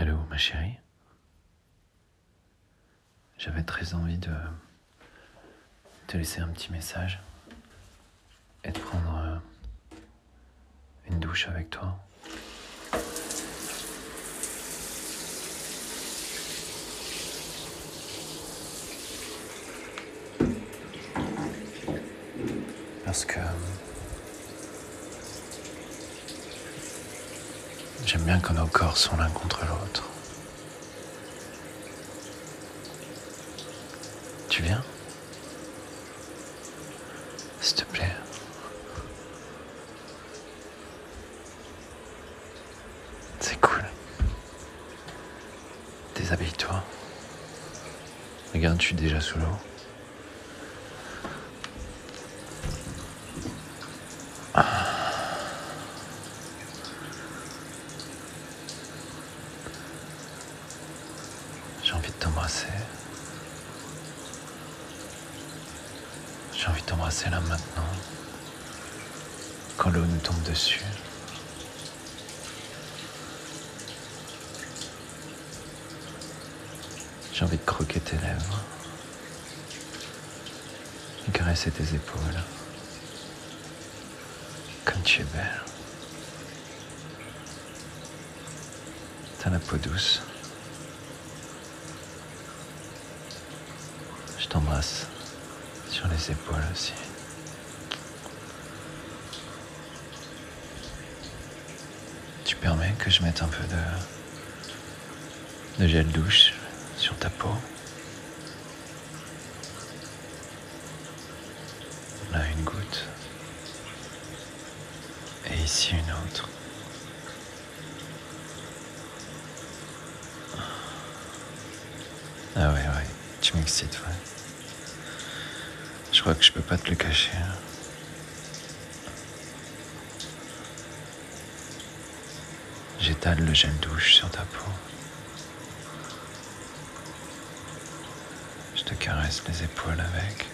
Allô, ma chérie J'avais très envie de te laisser un petit message et de prendre euh, une douche avec toi. Parce que j'aime bien quand nos corps sont l'un contre l'autre. Tu viens? S'il te plaît. C'est cool. Déshabille-toi. Regarde, je suis déjà sous l'eau. T'embrasser. J'ai envie de t'embrasser là maintenant. Quand l'eau nous tombe dessus. J'ai envie de croquer tes lèvres. Et caresser tes épaules. Comme tu es belle. T'as la peau douce. Je t'embrasse sur les épaules aussi. Tu permets que je mette un peu de, de gel douche sur ta peau? Là, une goutte. Et ici, une autre. Ah ouais, ouais, tu m'excites, ouais. Je crois que je peux pas te le cacher. hein. J'étale le gel douche sur ta peau. Je te caresse les épaules avec.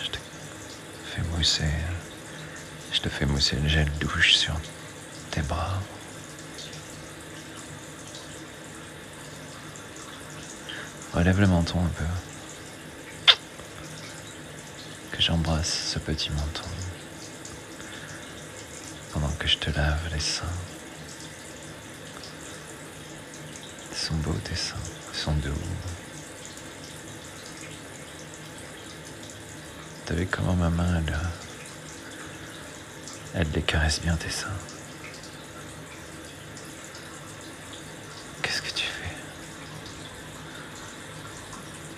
Je te fais mousser. Je te fais mousser le gel douche sur tes bras. Relève le menton un peu. Que j'embrasse ce petit menton. Pendant que je te lave les seins. Ils sont beaux tes seins. Ils sont doux. T'as vu comment ma main, elle, euh, elle les caresse bien tes seins. Qu'est-ce que tu fais Ah,